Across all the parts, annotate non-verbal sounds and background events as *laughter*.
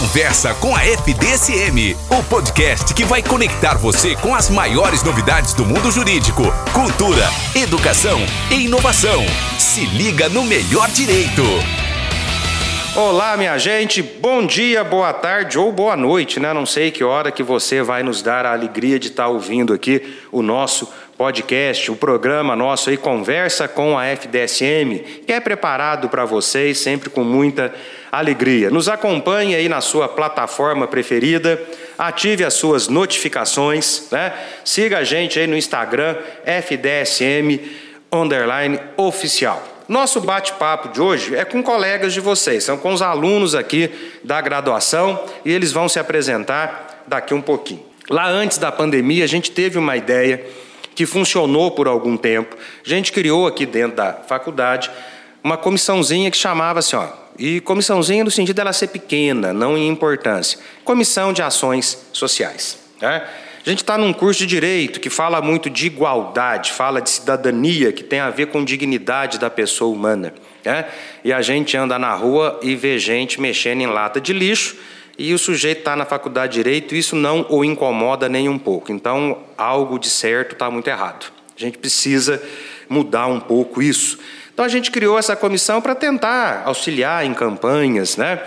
Conversa com a FDSM, o podcast que vai conectar você com as maiores novidades do mundo jurídico, cultura, educação e inovação. Se liga no melhor direito. Olá, minha gente. Bom dia, boa tarde ou boa noite, né? Não sei que hora que você vai nos dar a alegria de estar ouvindo aqui o nosso podcast, o programa nosso aí Conversa com a FDSM, que é preparado para vocês sempre com muita alegria. Nos acompanhe aí na sua plataforma preferida, ative as suas notificações, né? Siga a gente aí no Instagram FDSM underline oficial. Nosso bate-papo de hoje é com colegas de vocês, são com os alunos aqui da graduação e eles vão se apresentar daqui um pouquinho. Lá antes da pandemia, a gente teve uma ideia que funcionou por algum tempo. A gente criou aqui dentro da faculdade uma comissãozinha que chamava assim, ó, e comissãozinha no sentido dela ser pequena, não em importância. Comissão de Ações Sociais. Né? A gente está num curso de direito que fala muito de igualdade, fala de cidadania, que tem a ver com dignidade da pessoa humana. Né? E a gente anda na rua e vê gente mexendo em lata de lixo e o sujeito está na faculdade de direito, isso não o incomoda nem um pouco. Então, algo de certo está muito errado. A gente precisa mudar um pouco isso. Então, a gente criou essa comissão para tentar auxiliar em campanhas né,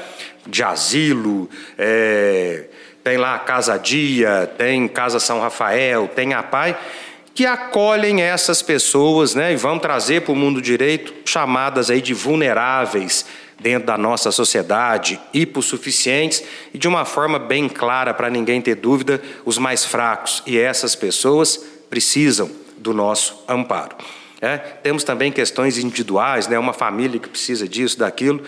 de asilo, é, tem lá a Casa Dia, tem Casa São Rafael, tem a PAI, que acolhem essas pessoas né, e vão trazer para o mundo direito chamadas aí de vulneráveis, dentro da nossa sociedade, hipossuficientes e de uma forma bem clara para ninguém ter dúvida, os mais fracos. E essas pessoas precisam do nosso amparo. É, temos também questões individuais, né, uma família que precisa disso, daquilo.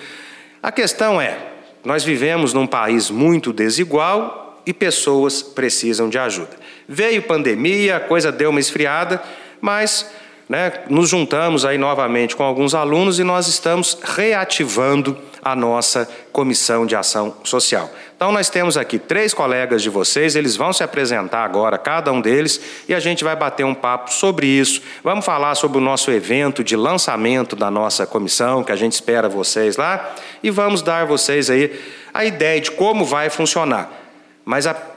A questão é: nós vivemos num país muito desigual e pessoas precisam de ajuda. Veio pandemia, a coisa deu uma esfriada, mas né, nos juntamos aí novamente com alguns alunos e nós estamos reativando a nossa comissão de ação social. Então nós temos aqui três colegas de vocês, eles vão se apresentar agora, cada um deles, e a gente vai bater um papo sobre isso. Vamos falar sobre o nosso evento de lançamento da nossa comissão, que a gente espera vocês lá, e vamos dar vocês aí a ideia de como vai funcionar. Mas a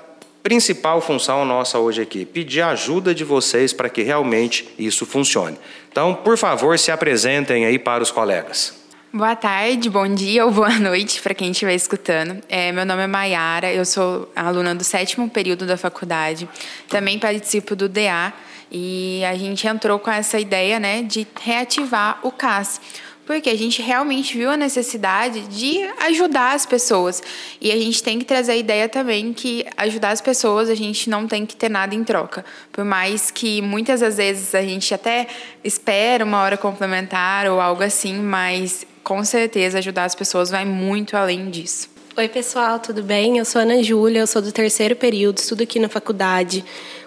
principal função nossa hoje aqui, pedir ajuda de vocês para que realmente isso funcione. Então, por favor, se apresentem aí para os colegas. Boa tarde, bom dia ou boa *laughs* noite para quem estiver escutando. É, meu nome é Maiara, eu sou aluna do sétimo período da faculdade, também participo do DA e a gente entrou com essa ideia né, de reativar o CAS porque a gente realmente viu a necessidade de ajudar as pessoas. E a gente tem que trazer a ideia também que ajudar as pessoas a gente não tem que ter nada em troca. Por mais que muitas das vezes a gente até espera uma hora complementar ou algo assim, mas com certeza ajudar as pessoas vai muito além disso. Oi, pessoal, tudo bem? Eu sou Ana Júlia, eu sou do terceiro período, estudo aqui na faculdade.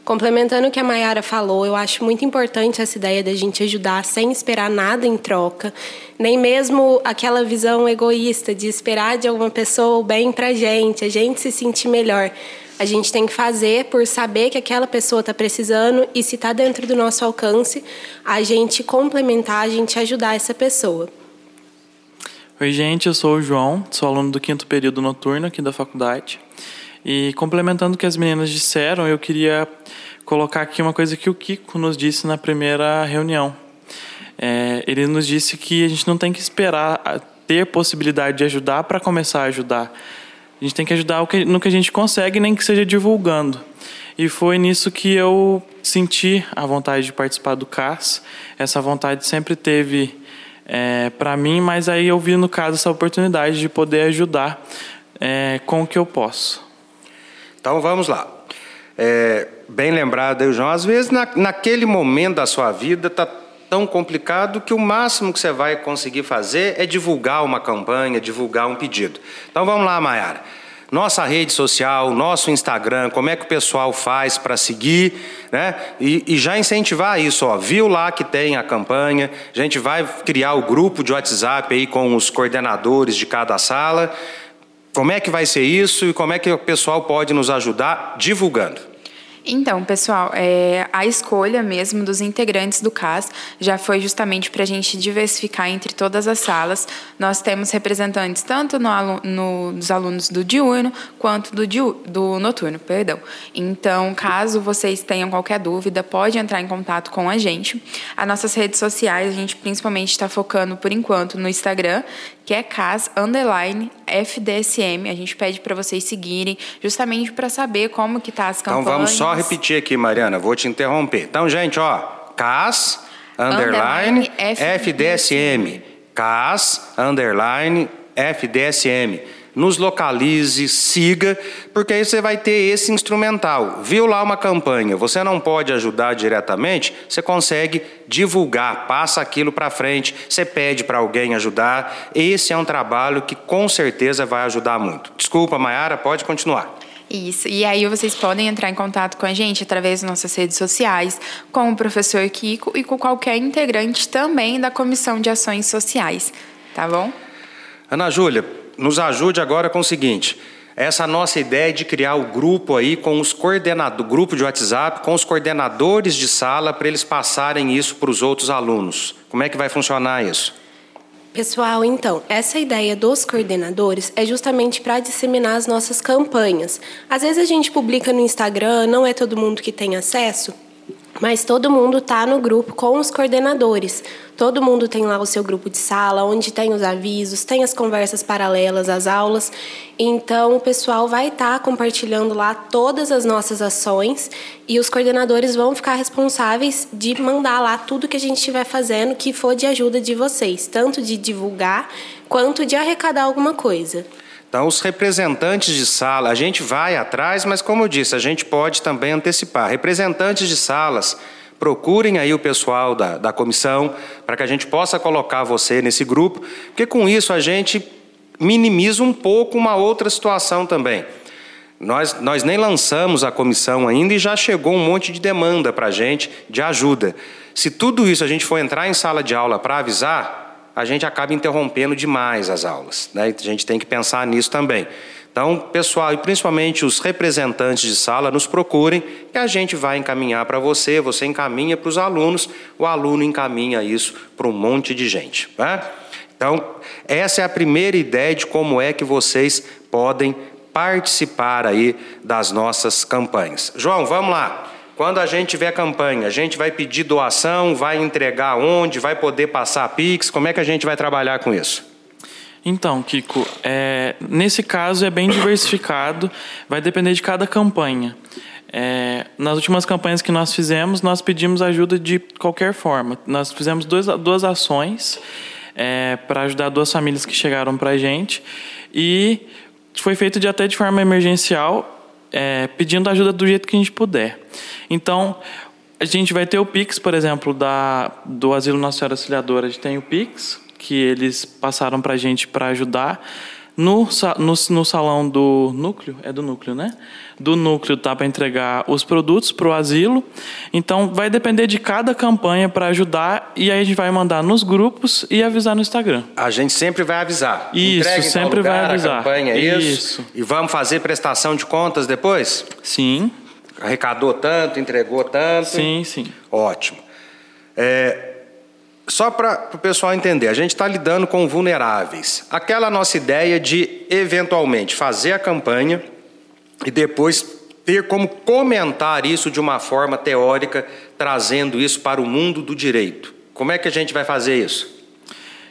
Complementando o que a Mayara falou, eu acho muito importante essa ideia da gente ajudar sem esperar nada em troca, nem mesmo aquela visão egoísta de esperar de alguma pessoa o bem pra gente, a gente se sentir melhor. A gente tem que fazer por saber que aquela pessoa está precisando e se está dentro do nosso alcance, a gente complementar, a gente ajudar essa pessoa. Oi, gente, eu sou o João, sou aluno do quinto período noturno aqui da faculdade. E complementando o que as meninas disseram, eu queria colocar aqui uma coisa que o Kiko nos disse na primeira reunião. É, ele nos disse que a gente não tem que esperar ter possibilidade de ajudar para começar a ajudar. A gente tem que ajudar no que a gente consegue, nem que seja divulgando. E foi nisso que eu senti a vontade de participar do CAS. Essa vontade sempre teve é, para mim, mas aí eu vi no caso essa oportunidade de poder ajudar é, com o que eu posso. Então vamos lá. É, bem lembrado, João, às vezes na, naquele momento da sua vida está tão complicado que o máximo que você vai conseguir fazer é divulgar uma campanha, divulgar um pedido. Então vamos lá, Mayara nossa rede social, nosso Instagram, como é que o pessoal faz para seguir, né? E, e, já incentivar isso, ó. Viu lá que tem a campanha, a gente vai criar o grupo de WhatsApp aí com os coordenadores de cada sala. Como é que vai ser isso e como é que o pessoal pode nos ajudar divulgando? Então, pessoal, é, a escolha mesmo dos integrantes do CAS já foi justamente para a gente diversificar entre todas as salas. Nós temos representantes tanto no, no, dos alunos do diurno quanto do, do noturno, perdão. Então, caso vocês tenham qualquer dúvida, pode entrar em contato com a gente. As nossas redes sociais, a gente principalmente está focando, por enquanto, no Instagram, que é CAS Underline FDSM. A gente pede para vocês seguirem, justamente para saber como que tá as campanhas. Então, vamos só repetir aqui, Mariana, vou te interromper. Então, gente, ó, CAS, underline, FDSM. CAS, underline, FDSM. Nos localize, siga, porque aí você vai ter esse instrumental. Viu lá uma campanha, você não pode ajudar diretamente, você consegue divulgar, passa aquilo para frente, você pede para alguém ajudar. Esse é um trabalho que com certeza vai ajudar muito. Desculpa, Mayara, pode continuar. Isso. E aí vocês podem entrar em contato com a gente através das nossas redes sociais, com o professor Kiko e com qualquer integrante também da Comissão de Ações Sociais. Tá bom? Ana Júlia, nos ajude agora com o seguinte. Essa nossa ideia de criar o grupo aí com os coordenadores, grupo de WhatsApp com os coordenadores de sala para eles passarem isso para os outros alunos. Como é que vai funcionar isso? Pessoal, então, essa ideia dos coordenadores é justamente para disseminar as nossas campanhas. Às vezes a gente publica no Instagram, não é todo mundo que tem acesso, mas todo mundo está no grupo com os coordenadores. Todo mundo tem lá o seu grupo de sala, onde tem os avisos, tem as conversas paralelas às aulas. Então, o pessoal vai estar tá compartilhando lá todas as nossas ações e os coordenadores vão ficar responsáveis de mandar lá tudo que a gente estiver fazendo que for de ajuda de vocês, tanto de divulgar quanto de arrecadar alguma coisa. Então, os representantes de sala, a gente vai atrás, mas como eu disse, a gente pode também antecipar. Representantes de salas, procurem aí o pessoal da, da comissão para que a gente possa colocar você nesse grupo, porque com isso a gente minimiza um pouco uma outra situação também. Nós, nós nem lançamos a comissão ainda e já chegou um monte de demanda para a gente de ajuda. Se tudo isso a gente for entrar em sala de aula para avisar, a gente acaba interrompendo demais as aulas. Né? A gente tem que pensar nisso também. Então, pessoal, e principalmente os representantes de sala, nos procurem que a gente vai encaminhar para você, você encaminha para os alunos, o aluno encaminha isso para um monte de gente. Né? Então, essa é a primeira ideia de como é que vocês podem participar aí das nossas campanhas. João, vamos lá. Quando a gente tiver campanha, a gente vai pedir doação, vai entregar onde, vai poder passar Pix, como é que a gente vai trabalhar com isso? Então, Kiko, é, nesse caso é bem diversificado, vai depender de cada campanha. É, nas últimas campanhas que nós fizemos, nós pedimos ajuda de qualquer forma. Nós fizemos dois, duas ações é, para ajudar duas famílias que chegaram para a gente e foi feito de, até de forma emergencial é, pedindo ajuda do jeito que a gente puder. Então, a gente vai ter o Pix, por exemplo, da, do Asilo Nossa Senhora Auxiliadora. A gente tem o Pix, que eles passaram para a gente para ajudar. No, no, no, salão do núcleo, é do núcleo, né? Do núcleo tá para entregar os produtos para o asilo. Então vai depender de cada campanha para ajudar e aí a gente vai mandar nos grupos e avisar no Instagram. A gente sempre vai avisar. Isso, Entregue sempre lugar, vai avisar. A campanha, isso. isso. E vamos fazer prestação de contas depois? Sim. Arrecadou tanto, entregou tanto? Sim, sim. Ótimo. É, só para o pessoal entender, a gente está lidando com vulneráveis. Aquela nossa ideia de, eventualmente, fazer a campanha e depois ter como comentar isso de uma forma teórica, trazendo isso para o mundo do direito. Como é que a gente vai fazer isso?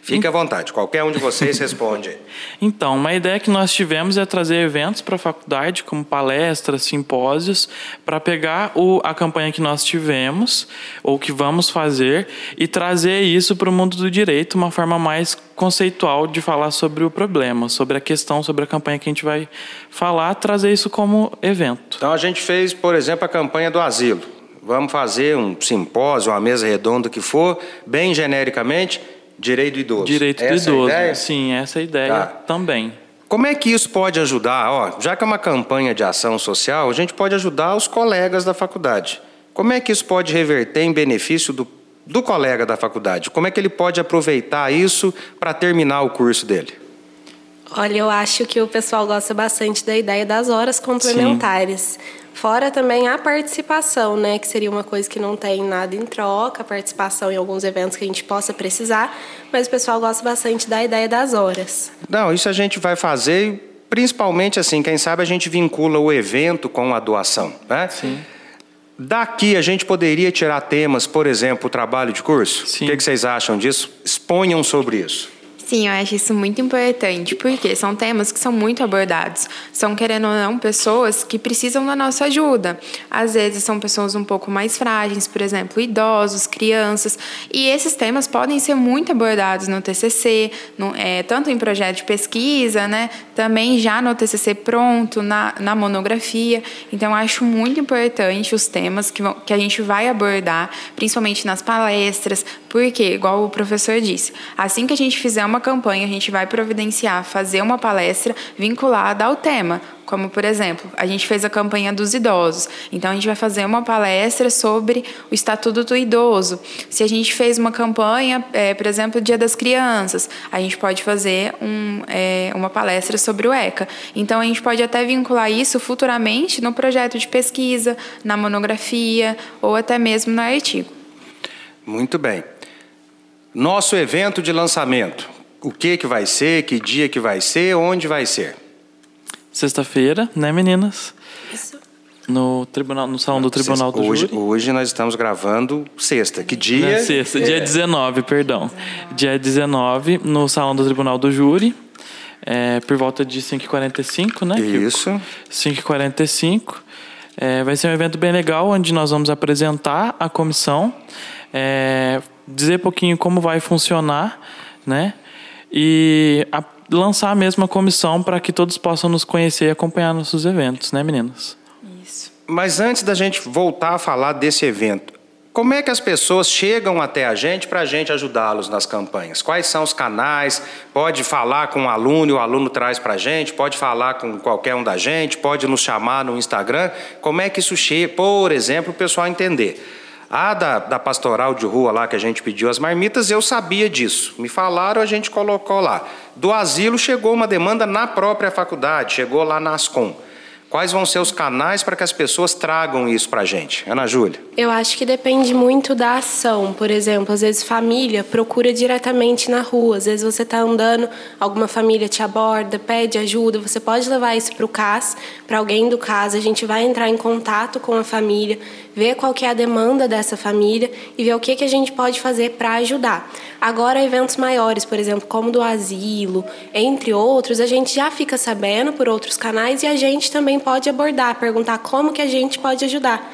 Fique à vontade, qualquer um de vocês *laughs* responde. Então, uma ideia que nós tivemos é trazer eventos para a faculdade, como palestras, simpósios, para pegar o, a campanha que nós tivemos, ou que vamos fazer, e trazer isso para o mundo do direito, uma forma mais conceitual de falar sobre o problema, sobre a questão, sobre a campanha que a gente vai falar, trazer isso como evento. Então, a gente fez, por exemplo, a campanha do asilo. Vamos fazer um simpósio, uma mesa redonda que for, bem genericamente Direito do idoso. Direito essa do idoso. Sim, essa é a ideia tá. também. Como é que isso pode ajudar? Ó, já que é uma campanha de ação social, a gente pode ajudar os colegas da faculdade. Como é que isso pode reverter em benefício do, do colega da faculdade? Como é que ele pode aproveitar isso para terminar o curso dele? Olha, eu acho que o pessoal gosta bastante da ideia das horas complementares. Sim Fora também a participação, né, que seria uma coisa que não tem nada em troca, a participação em alguns eventos que a gente possa precisar, mas o pessoal gosta bastante da ideia das horas. Não, isso a gente vai fazer, principalmente assim, quem sabe a gente vincula o evento com a doação, né? Sim. Daqui a gente poderia tirar temas, por exemplo, o trabalho de curso? Sim. O que que vocês acham disso? Exponham sobre isso. Sim, eu acho isso muito importante, porque são temas que são muito abordados. São, querendo ou não, pessoas que precisam da nossa ajuda. Às vezes são pessoas um pouco mais frágeis, por exemplo, idosos, crianças. E esses temas podem ser muito abordados no TCC, no, é, tanto em projeto de pesquisa, né, também já no TCC pronto, na, na monografia. Então, acho muito importante os temas que, vão, que a gente vai abordar, principalmente nas palestras, porque, igual o professor disse, assim que a gente fizer uma campanha, a gente vai providenciar, fazer uma palestra vinculada ao tema. Como, por exemplo, a gente fez a campanha dos idosos. Então, a gente vai fazer uma palestra sobre o Estatuto do Idoso. Se a gente fez uma campanha, é, por exemplo, Dia das Crianças, a gente pode fazer um, é, uma palestra sobre o ECA. Então, a gente pode até vincular isso futuramente no projeto de pesquisa, na monografia ou até mesmo no artigo. Muito bem. Nosso evento de lançamento. O que que vai ser, que dia que vai ser, onde vai ser? Sexta-feira, né, meninas? Isso. No tribunal, no salão do Tribunal do hoje, Júri. hoje nós estamos gravando sexta. Que dia? Na sexta, dia 19, perdão. Dia 19, no salão do Tribunal do Júri. é, por volta de 5h45, né? Kiko? Isso. 5h45. É, vai ser um evento bem legal, onde nós vamos apresentar a comissão, é, dizer um pouquinho como vai funcionar, né? E a- lançar a comissão para que todos possam nos conhecer e acompanhar nossos eventos, né, meninas? Isso. Mas antes da gente voltar a falar desse evento, como é que as pessoas chegam até a gente para a gente ajudá-los nas campanhas? Quais são os canais? Pode falar com o aluno e o aluno traz para a gente? Pode falar com qualquer um da gente? Pode nos chamar no Instagram? Como é que isso chega? Por exemplo, o pessoal entender. A da, da pastoral de rua lá que a gente pediu as marmitas, eu sabia disso. Me falaram, a gente colocou lá. Do asilo chegou uma demanda na própria faculdade, chegou lá na Ascom. Quais vão ser os canais para que as pessoas tragam isso para a gente? Ana Júlia. Eu acho que depende muito da ação. Por exemplo, às vezes família procura diretamente na rua. Às vezes você está andando, alguma família te aborda, pede ajuda. Você pode levar isso para o CAS, para alguém do CAS. A gente vai entrar em contato com a família, ver qual que é a demanda dessa família e ver o que, que a gente pode fazer para ajudar. Agora, eventos maiores, por exemplo, como do asilo, entre outros, a gente já fica sabendo por outros canais e a gente também pode abordar, perguntar como que a gente pode ajudar.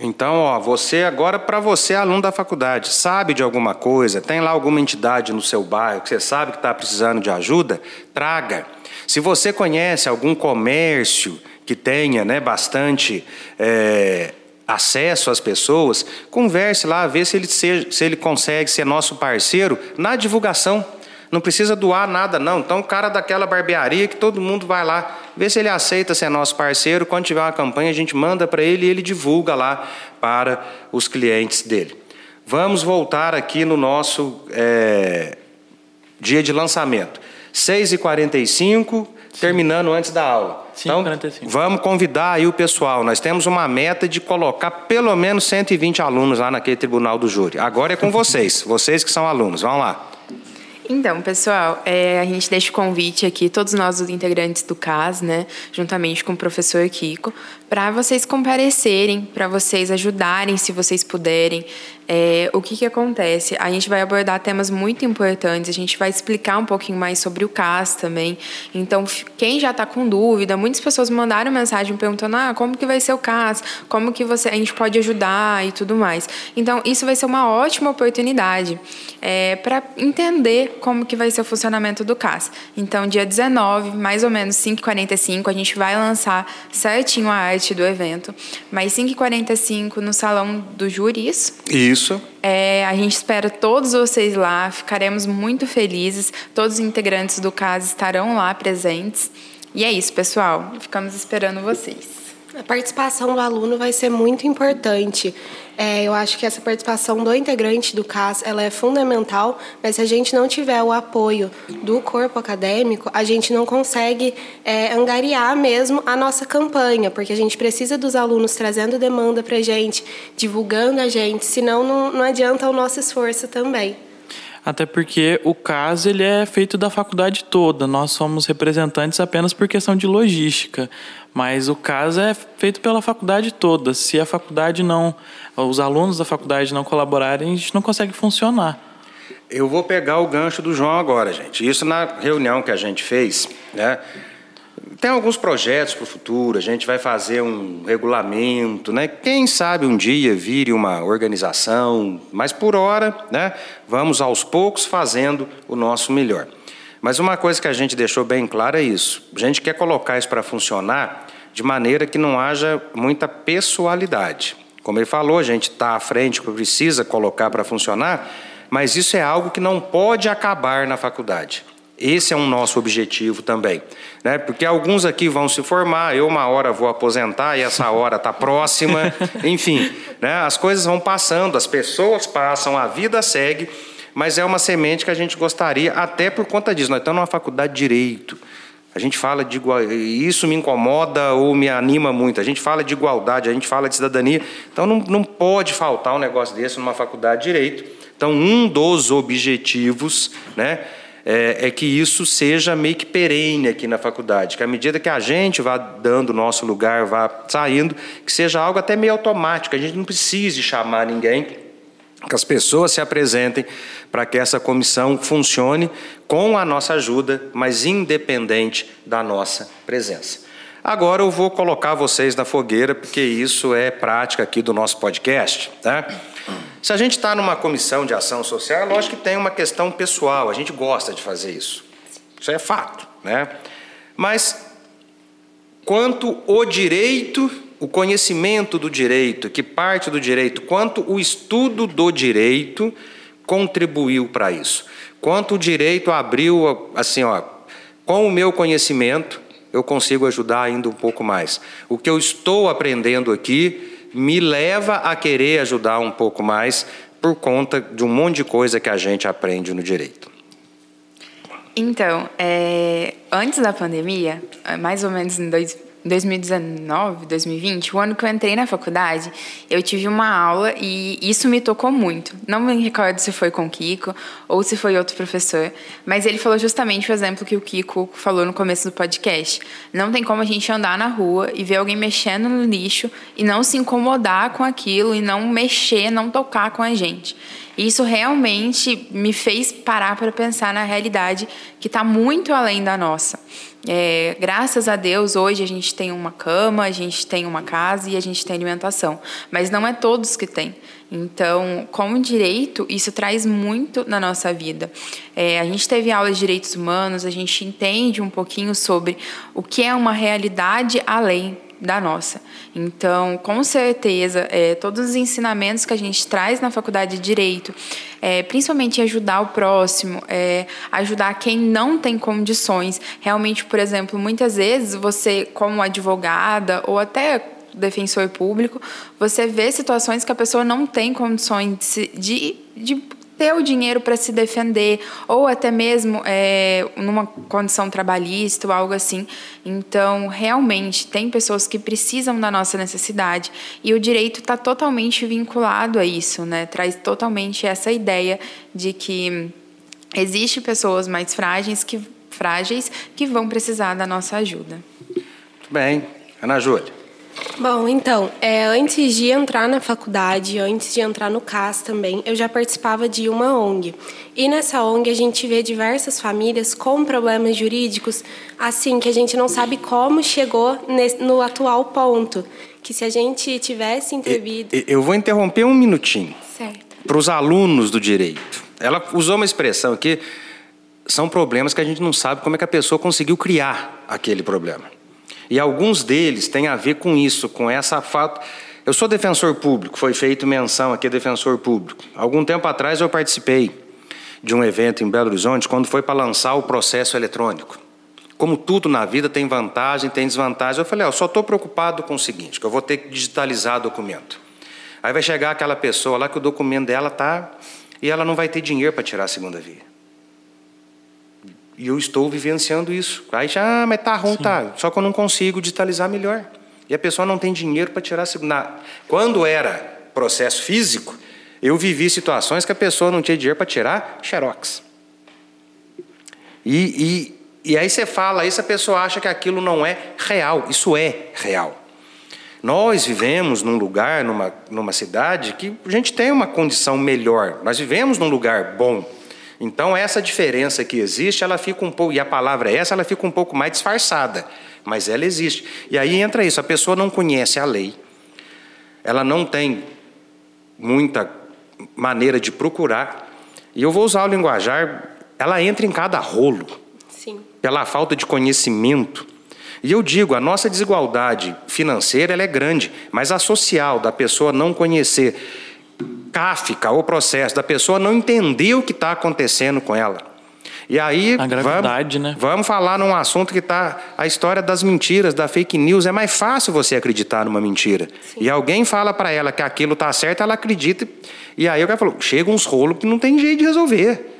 Então, ó, você agora, para você, aluno da faculdade, sabe de alguma coisa, tem lá alguma entidade no seu bairro que você sabe que está precisando de ajuda, traga. Se você conhece algum comércio que tenha né, bastante é, acesso às pessoas, converse lá, vê se ele, se, se ele consegue ser nosso parceiro na divulgação. Não precisa doar nada, não. Então, o cara daquela barbearia que todo mundo vai lá, vê se ele aceita ser nosso parceiro. Quando tiver uma campanha, a gente manda para ele e ele divulga lá para os clientes dele. Vamos voltar aqui no nosso é, dia de lançamento. 6h45, terminando antes da aula. 5h45. Então, vamos convidar aí o pessoal. Nós temos uma meta de colocar pelo menos 120 alunos lá naquele tribunal do júri. Agora é com *laughs* vocês, vocês que são alunos. Vamos lá. Então, pessoal, é, a gente deixa o convite aqui, todos nós, os integrantes do CAS, né, juntamente com o professor Kiko, para vocês comparecerem, para vocês ajudarem, se vocês puderem. É, o que, que acontece? A gente vai abordar temas muito importantes, a gente vai explicar um pouquinho mais sobre o CAS também. Então, quem já está com dúvida, muitas pessoas mandaram mensagem perguntando: ah, como que vai ser o CAS? Como que você, a gente pode ajudar e tudo mais. Então, isso vai ser uma ótima oportunidade é, para entender como que vai ser o funcionamento do CAS. Então, dia 19, mais ou menos 5h45, a gente vai lançar certinho a arte do evento. Mas 5h45 no salão do júri, isso? Isso. É, a gente espera todos vocês lá, ficaremos muito felizes. Todos os integrantes do CAS estarão lá presentes. E é isso, pessoal. Ficamos esperando vocês. A participação do aluno vai ser muito importante. É, eu acho que essa participação do integrante do CAS ela é fundamental, mas se a gente não tiver o apoio do corpo acadêmico, a gente não consegue é, angariar mesmo a nossa campanha, porque a gente precisa dos alunos trazendo demanda para a gente, divulgando a gente, senão não, não adianta o nosso esforço também. Até porque o CAS ele é feito da faculdade toda, nós somos representantes apenas por questão de logística. Mas o caso é feito pela faculdade toda. Se a faculdade não, os alunos da faculdade não colaborarem, a gente não consegue funcionar. Eu vou pegar o gancho do João agora, gente. Isso na reunião que a gente fez, né? Tem alguns projetos para o futuro, a gente vai fazer um regulamento, né? Quem sabe um dia vire uma organização, mas por hora, né? Vamos aos poucos fazendo o nosso melhor. Mas uma coisa que a gente deixou bem clara é isso. A gente quer colocar isso para funcionar de maneira que não haja muita pessoalidade. Como ele falou, a gente está à frente, precisa colocar para funcionar, mas isso é algo que não pode acabar na faculdade. Esse é um nosso objetivo também. Né? Porque alguns aqui vão se formar, eu uma hora vou aposentar e essa hora está próxima. *laughs* Enfim, né? as coisas vão passando, as pessoas passam, a vida segue mas é uma semente que a gente gostaria, até por conta disso. Nós estamos numa faculdade de direito. A gente fala de igualdade, isso me incomoda ou me anima muito. A gente fala de igualdade, a gente fala de cidadania. Então não, não pode faltar um negócio desse numa faculdade de direito. Então, um dos objetivos né, é, é, que isso seja meio que perene aqui na faculdade, que à medida que a gente vá dando o nosso lugar, vá saindo, que seja algo até meio automático, a gente não precise chamar ninguém que as pessoas se apresentem para que essa comissão funcione com a nossa ajuda, mas independente da nossa presença. Agora eu vou colocar vocês na fogueira, porque isso é prática aqui do nosso podcast. Tá? Se a gente está numa comissão de ação social, é lógico que tem uma questão pessoal, a gente gosta de fazer isso. Isso é fato. Né? Mas quanto o direito o conhecimento do direito, que parte do direito, quanto o estudo do direito contribuiu para isso. Quanto o direito abriu, assim, ó, com o meu conhecimento, eu consigo ajudar ainda um pouco mais. O que eu estou aprendendo aqui me leva a querer ajudar um pouco mais por conta de um monte de coisa que a gente aprende no direito. Então, é, antes da pandemia, mais ou menos em dois, 2019, 2020, o ano que eu entrei na faculdade, eu tive uma aula e isso me tocou muito. Não me recordo se foi com o Kiko ou se foi outro professor, mas ele falou justamente o exemplo que o Kiko falou no começo do podcast. Não tem como a gente andar na rua e ver alguém mexendo no lixo e não se incomodar com aquilo e não mexer, não tocar com a gente. Isso realmente me fez parar para pensar na realidade que está muito além da nossa. É, graças a Deus, hoje a gente tem uma cama, a gente tem uma casa e a gente tem alimentação, mas não é todos que têm. Então, como direito, isso traz muito na nossa vida. É, a gente teve aula de direitos humanos, a gente entende um pouquinho sobre o que é uma realidade além da nossa. Então, com certeza, é, todos os ensinamentos que a gente traz na faculdade de Direito, é, principalmente ajudar o próximo, é, ajudar quem não tem condições. Realmente, por exemplo, muitas vezes você, como advogada ou até defensor público, você vê situações que a pessoa não tem condições de, de ter o dinheiro para se defender, ou até mesmo é, numa condição trabalhista ou algo assim. Então, realmente, tem pessoas que precisam da nossa necessidade e o direito está totalmente vinculado a isso, né? traz totalmente essa ideia de que existe pessoas mais frágeis que, frágeis que vão precisar da nossa ajuda. Muito bem. Ana Júlia. Bom, então, é, antes de entrar na faculdade, antes de entrar no CAS também, eu já participava de uma ONG. E nessa ONG a gente vê diversas famílias com problemas jurídicos, assim, que a gente não sabe como chegou nesse, no atual ponto. Que se a gente tivesse intervido. Eu vou interromper um minutinho. Certo. Para os alunos do direito. Ela usou uma expressão aqui, são problemas que a gente não sabe como é que a pessoa conseguiu criar aquele problema. E alguns deles têm a ver com isso, com essa fato. Eu sou defensor público, foi feito menção aqui defensor público. Algum tempo atrás eu participei de um evento em Belo Horizonte quando foi para lançar o processo eletrônico. como tudo na vida tem vantagem, tem desvantagem. Eu falei, eu só estou preocupado com o seguinte, que eu vou ter que digitalizar o documento. Aí vai chegar aquela pessoa lá que o documento dela tá e ela não vai ter dinheiro para tirar a segunda via. E eu estou vivenciando isso. Aí já, ah, mas tá ruim, Sim. tá. Só que eu não consigo digitalizar melhor. E a pessoa não tem dinheiro para tirar a segunda. Quando era processo físico, eu vivi situações que a pessoa não tinha dinheiro para tirar xerox. E, e, e aí você fala isso, a pessoa acha que aquilo não é real. Isso é real. Nós vivemos num lugar, numa, numa cidade, que a gente tem uma condição melhor. Nós vivemos num lugar bom. Então, essa diferença que existe, ela fica um pouco, e a palavra é essa, ela fica um pouco mais disfarçada, mas ela existe. E aí entra isso: a pessoa não conhece a lei, ela não tem muita maneira de procurar, e eu vou usar o linguajar, ela entra em cada rolo, Sim. pela falta de conhecimento. E eu digo, a nossa desigualdade financeira ela é grande, mas a social, da pessoa não conhecer Kafka, o processo da pessoa não entender o que está acontecendo com ela. E aí, a gravidade, vamos, né? vamos falar num assunto que está a história das mentiras, da fake news. É mais fácil você acreditar numa mentira. Sim. E alguém fala para ela que aquilo está certo, ela acredita. E aí o cara falou: chega uns rolos que não tem jeito de resolver.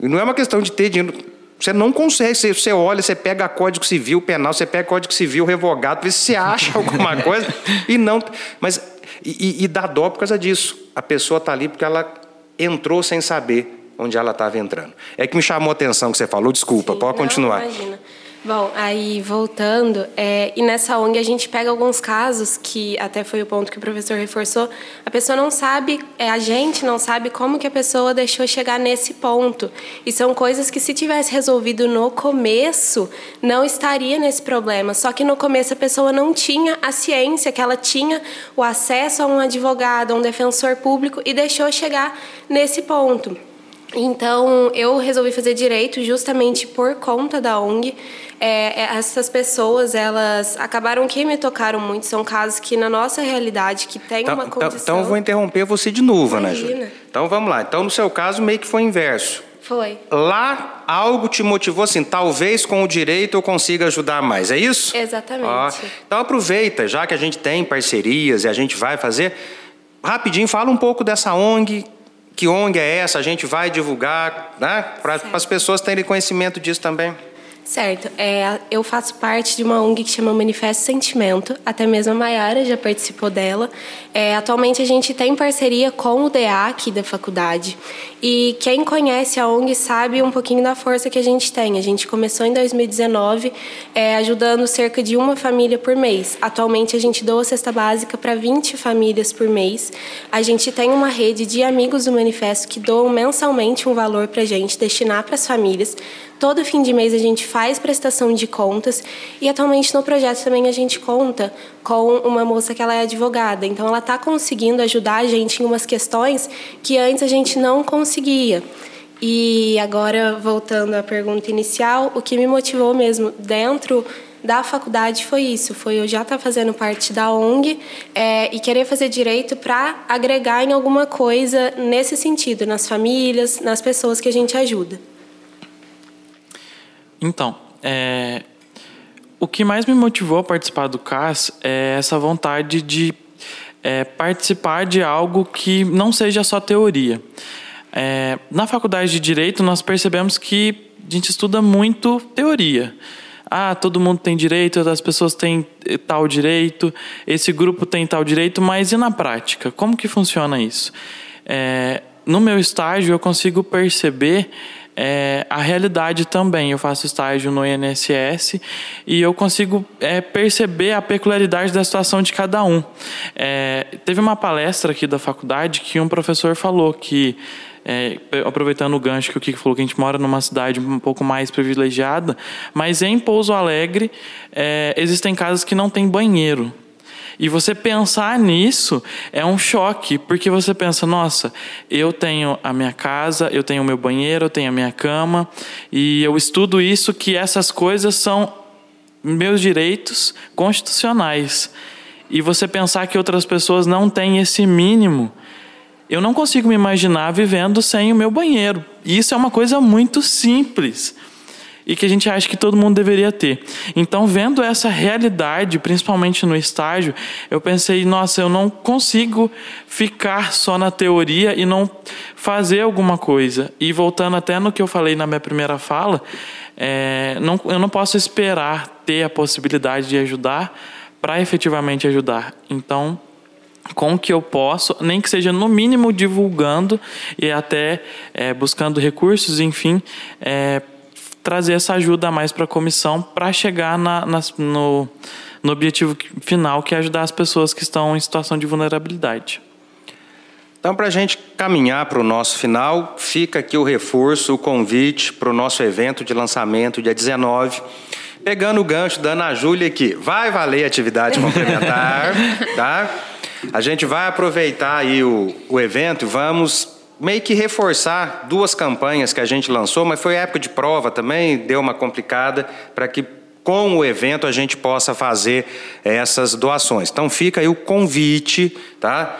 E não é uma questão de ter dinheiro. Você não consegue. Você, você olha, você pega Código Civil Penal, você pega Código Civil Revogado, vê se você acha *laughs* alguma coisa. e não. Mas e, e, dá dó por causa disso. A pessoa está ali porque ela entrou sem saber onde ela estava entrando. É que me chamou a atenção que você falou, desculpa, Sim, pode não, continuar. Imagina. Bom, aí voltando, é, e nessa ONG a gente pega alguns casos que até foi o ponto que o professor reforçou. A pessoa não sabe, é, a gente não sabe como que a pessoa deixou chegar nesse ponto. E são coisas que se tivesse resolvido no começo, não estaria nesse problema. Só que no começo a pessoa não tinha a ciência, que ela tinha o acesso a um advogado, a um defensor público e deixou chegar nesse ponto. Então, eu resolvi fazer direito justamente por conta da ONG. É, é, essas pessoas, elas acabaram que me tocaram muito. São casos que, na nossa realidade, que tem então, uma então, condição... Então, eu vou interromper você de novo, Imagina. né, Júlia? Então, vamos lá. Então, no seu caso, meio que foi inverso. Foi. Lá, algo te motivou assim, talvez com o direito eu consiga ajudar mais, é isso? Exatamente. Ó, então, aproveita, já que a gente tem parcerias e a gente vai fazer... Rapidinho, fala um pouco dessa ONG, que ONG é essa, a gente vai divulgar, né? Para as pessoas terem conhecimento disso também. Certo. É, eu faço parte de uma ONG que chama Manifesto Sentimento. Até mesmo a Mayara já participou dela. É, atualmente a gente tem parceria com o DA aqui da faculdade. E quem conhece a ONG sabe um pouquinho da força que a gente tem. A gente começou em 2019 é, ajudando cerca de uma família por mês. Atualmente a gente doa cesta básica para 20 famílias por mês. A gente tem uma rede de amigos do Manifesto que doam mensalmente um valor para a gente destinar para as famílias. Todo fim de mês a gente faz prestação de contas e atualmente no projeto também a gente conta com uma moça que ela é advogada. Então ela está conseguindo ajudar a gente em umas questões que antes a gente não conseguia. E agora voltando à pergunta inicial, o que me motivou mesmo dentro da faculdade foi isso, foi eu já estar tá fazendo parte da ONG é, e querer fazer direito para agregar em alguma coisa nesse sentido, nas famílias, nas pessoas que a gente ajuda. Então, é, o que mais me motivou a participar do CAS é essa vontade de é, participar de algo que não seja só teoria. É, na faculdade de Direito, nós percebemos que a gente estuda muito teoria. Ah, todo mundo tem direito, as pessoas têm tal direito, esse grupo tem tal direito, mas e na prática? Como que funciona isso? É, no meu estágio, eu consigo perceber é, a realidade também. Eu faço estágio no INSS e eu consigo é, perceber a peculiaridade da situação de cada um. É, teve uma palestra aqui da faculdade que um professor falou que é, aproveitando o gancho que o Kiko falou, que a gente mora numa cidade um pouco mais privilegiada, mas em Pouso Alegre é, existem casas que não têm banheiro. E você pensar nisso é um choque, porque você pensa, nossa, eu tenho a minha casa, eu tenho o meu banheiro, eu tenho a minha cama, e eu estudo isso que essas coisas são meus direitos constitucionais. E você pensar que outras pessoas não têm esse mínimo, eu não consigo me imaginar vivendo sem o meu banheiro. E isso é uma coisa muito simples. E que a gente acha que todo mundo deveria ter. Então, vendo essa realidade, principalmente no estágio, eu pensei, nossa, eu não consigo ficar só na teoria e não fazer alguma coisa. E voltando até no que eu falei na minha primeira fala, é, não, eu não posso esperar ter a possibilidade de ajudar para efetivamente ajudar. Então, com o que eu posso, nem que seja no mínimo divulgando e até é, buscando recursos, enfim, é, trazer essa ajuda a mais para a comissão para chegar na, na, no, no objetivo final, que é ajudar as pessoas que estão em situação de vulnerabilidade. Então, para a gente caminhar para o nosso final, fica aqui o reforço, o convite para o nosso evento de lançamento, dia 19. Pegando o gancho da Ana Júlia aqui, vai valer atividade *laughs* complementar, tá? A gente vai aproveitar aí o, o evento e vamos meio que reforçar duas campanhas que a gente lançou, mas foi época de prova também, deu uma complicada para que com o evento a gente possa fazer essas doações. Então fica aí o convite, tá?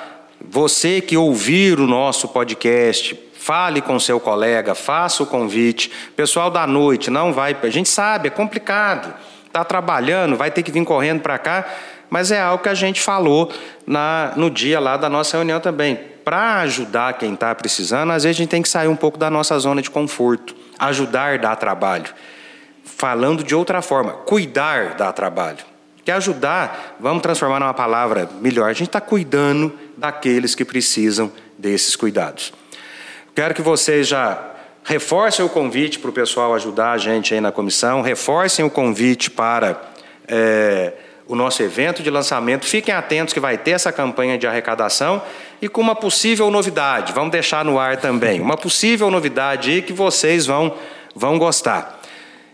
Você que ouvir o nosso podcast, fale com seu colega, faça o convite. Pessoal da noite não vai, a gente sabe, é complicado. Está trabalhando, vai ter que vir correndo para cá, mas é algo que a gente falou na, no dia lá da nossa reunião também para ajudar quem está precisando, às vezes a gente tem que sair um pouco da nossa zona de conforto. Ajudar dá trabalho. Falando de outra forma, cuidar dá trabalho. Que ajudar, vamos transformar numa palavra melhor. A gente está cuidando daqueles que precisam desses cuidados. Quero que vocês já reforcem o convite para o pessoal ajudar a gente aí na comissão, reforcem o convite para. É, o nosso evento de lançamento. Fiquem atentos que vai ter essa campanha de arrecadação e com uma possível novidade. Vamos deixar no ar também. Uma possível novidade aí que vocês vão, vão gostar.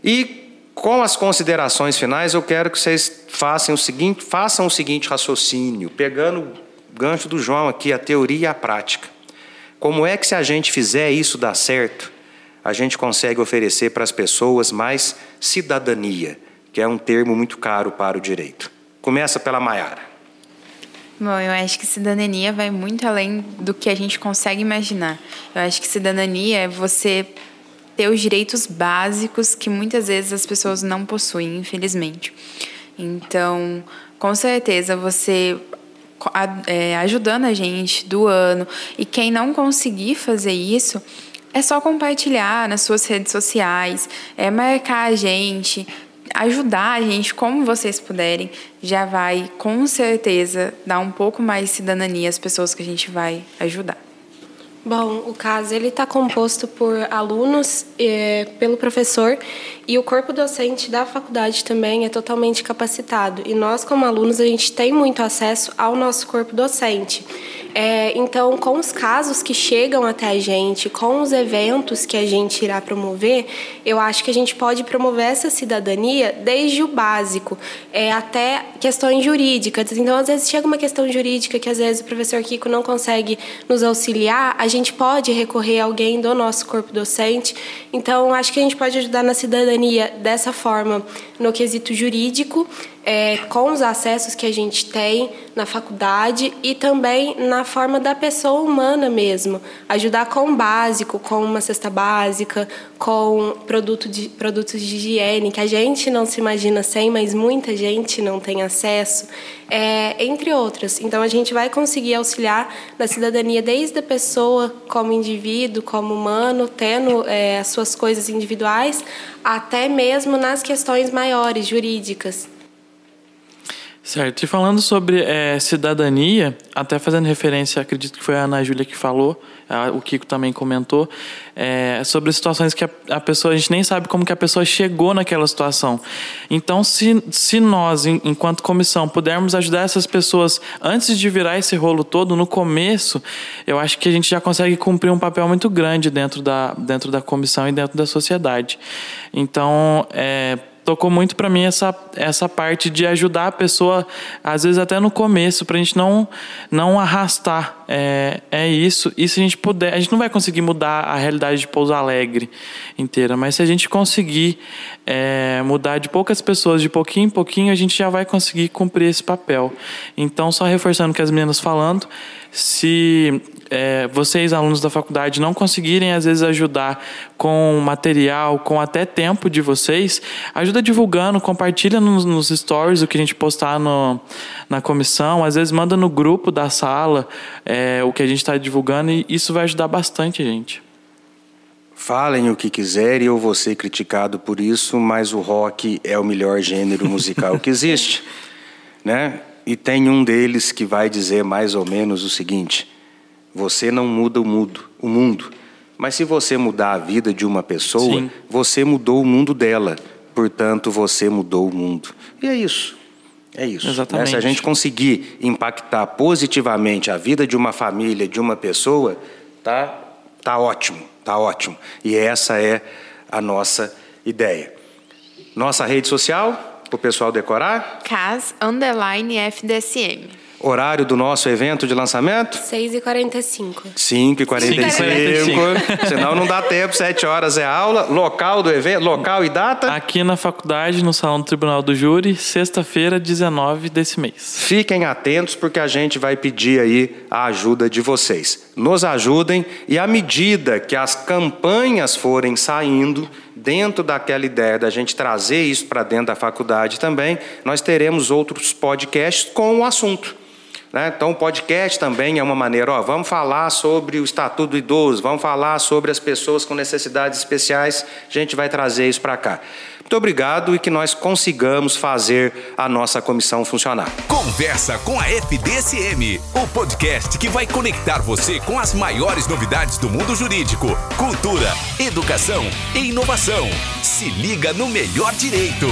E com as considerações finais, eu quero que vocês façam o seguinte, façam o seguinte raciocínio, pegando o gancho do João aqui, a teoria e a prática. Como é que se a gente fizer isso dar certo, a gente consegue oferecer para as pessoas mais cidadania? que é um termo muito caro para o direito. Começa pela Maiara. Bom, eu acho que cidadania vai muito além do que a gente consegue imaginar. Eu acho que cidadania é você ter os direitos básicos que muitas vezes as pessoas não possuem, infelizmente. Então, com certeza, você é, ajudando a gente, doando, e quem não conseguir fazer isso, é só compartilhar nas suas redes sociais, é marcar a gente, ajudar a gente como vocês puderem, já vai com certeza dar um pouco mais de cidadania às pessoas que a gente vai ajudar. Bom, o caso ele está composto por alunos, é, pelo professor e o corpo docente da faculdade também é totalmente capacitado. E nós, como alunos, a gente tem muito acesso ao nosso corpo docente. É, então, com os casos que chegam até a gente, com os eventos que a gente irá promover, eu acho que a gente pode promover essa cidadania desde o básico é, até questões jurídicas. Então, às vezes chega uma questão jurídica que às vezes o professor Kiko não consegue nos auxiliar, a gente pode recorrer a alguém do nosso corpo docente. Então, acho que a gente pode ajudar na cidadania dessa forma, no quesito jurídico, é, com os acessos que a gente tem na faculdade e também na forma da pessoa humana mesmo. Ajudar com o básico, com uma cesta básica, com produto de, produtos de higiene, que a gente não se imagina sem, mas muita gente não tem acesso, é, entre outras. Então, a gente vai conseguir auxiliar na cidadania desde a pessoa como indivíduo, como humano, tendo é, as suas coisas individuais, até mesmo nas questões maiores, jurídicas. Certo. E falando sobre é, cidadania, até fazendo referência, acredito que foi a Ana Júlia que falou, a, o Kiko também comentou, é, sobre situações que a, a, pessoa, a gente nem sabe como que a pessoa chegou naquela situação. Então, se, se nós, em, enquanto comissão, pudermos ajudar essas pessoas antes de virar esse rolo todo, no começo, eu acho que a gente já consegue cumprir um papel muito grande dentro da, dentro da comissão e dentro da sociedade. Então, é, tocou muito para mim essa, essa parte de ajudar a pessoa, às vezes até no começo, para a gente não, não arrastar é, é isso. E se a gente puder, a gente não vai conseguir mudar a realidade de Pouso Alegre inteira, mas se a gente conseguir é, mudar de poucas pessoas, de pouquinho em pouquinho, a gente já vai conseguir cumprir esse papel. Então, só reforçando o que as meninas falando, se é, vocês, alunos da faculdade, não conseguirem, às vezes, ajudar com material, com até tempo de vocês, ajuda divulgando, compartilha nos, nos stories o que a gente postar no, na comissão, às vezes manda no grupo da sala é, o que a gente está divulgando e isso vai ajudar bastante a gente. Falem o que quiserem, eu vou ser criticado por isso, mas o rock é o melhor gênero musical que existe, *laughs* né? E tem um deles que vai dizer mais ou menos o seguinte: você não muda o mundo, o mundo. Mas se você mudar a vida de uma pessoa, Sim. você mudou o mundo dela. Portanto, você mudou o mundo. E é isso. É isso. Exatamente. Né? Se a gente conseguir impactar positivamente a vida de uma família, de uma pessoa, tá, tá ótimo, tá ótimo. E essa é a nossa ideia. Nossa rede social, para o pessoal decorar? CAS Underline FDSM. Horário do nosso evento de lançamento? 6h45. 5h45. Senão não dá tempo, 7 horas é aula. Local do evento, local e data? Aqui na faculdade, no Salão do Tribunal do Júri, sexta-feira, 19 desse mês. Fiquem atentos porque a gente vai pedir aí a ajuda de vocês. Nos ajudem e à medida que as campanhas forem saindo, dentro daquela ideia da gente trazer isso para dentro da faculdade também, nós teremos outros podcasts com o assunto. Né? Então, o podcast também é uma maneira, ó, vamos falar sobre o Estatuto do Idoso, vamos falar sobre as pessoas com necessidades especiais, a gente vai trazer isso para cá. Muito obrigado e que nós consigamos fazer a nossa comissão funcionar. Conversa com a FDSM, o podcast que vai conectar você com as maiores novidades do mundo jurídico, cultura, educação e inovação. Se liga no melhor direito.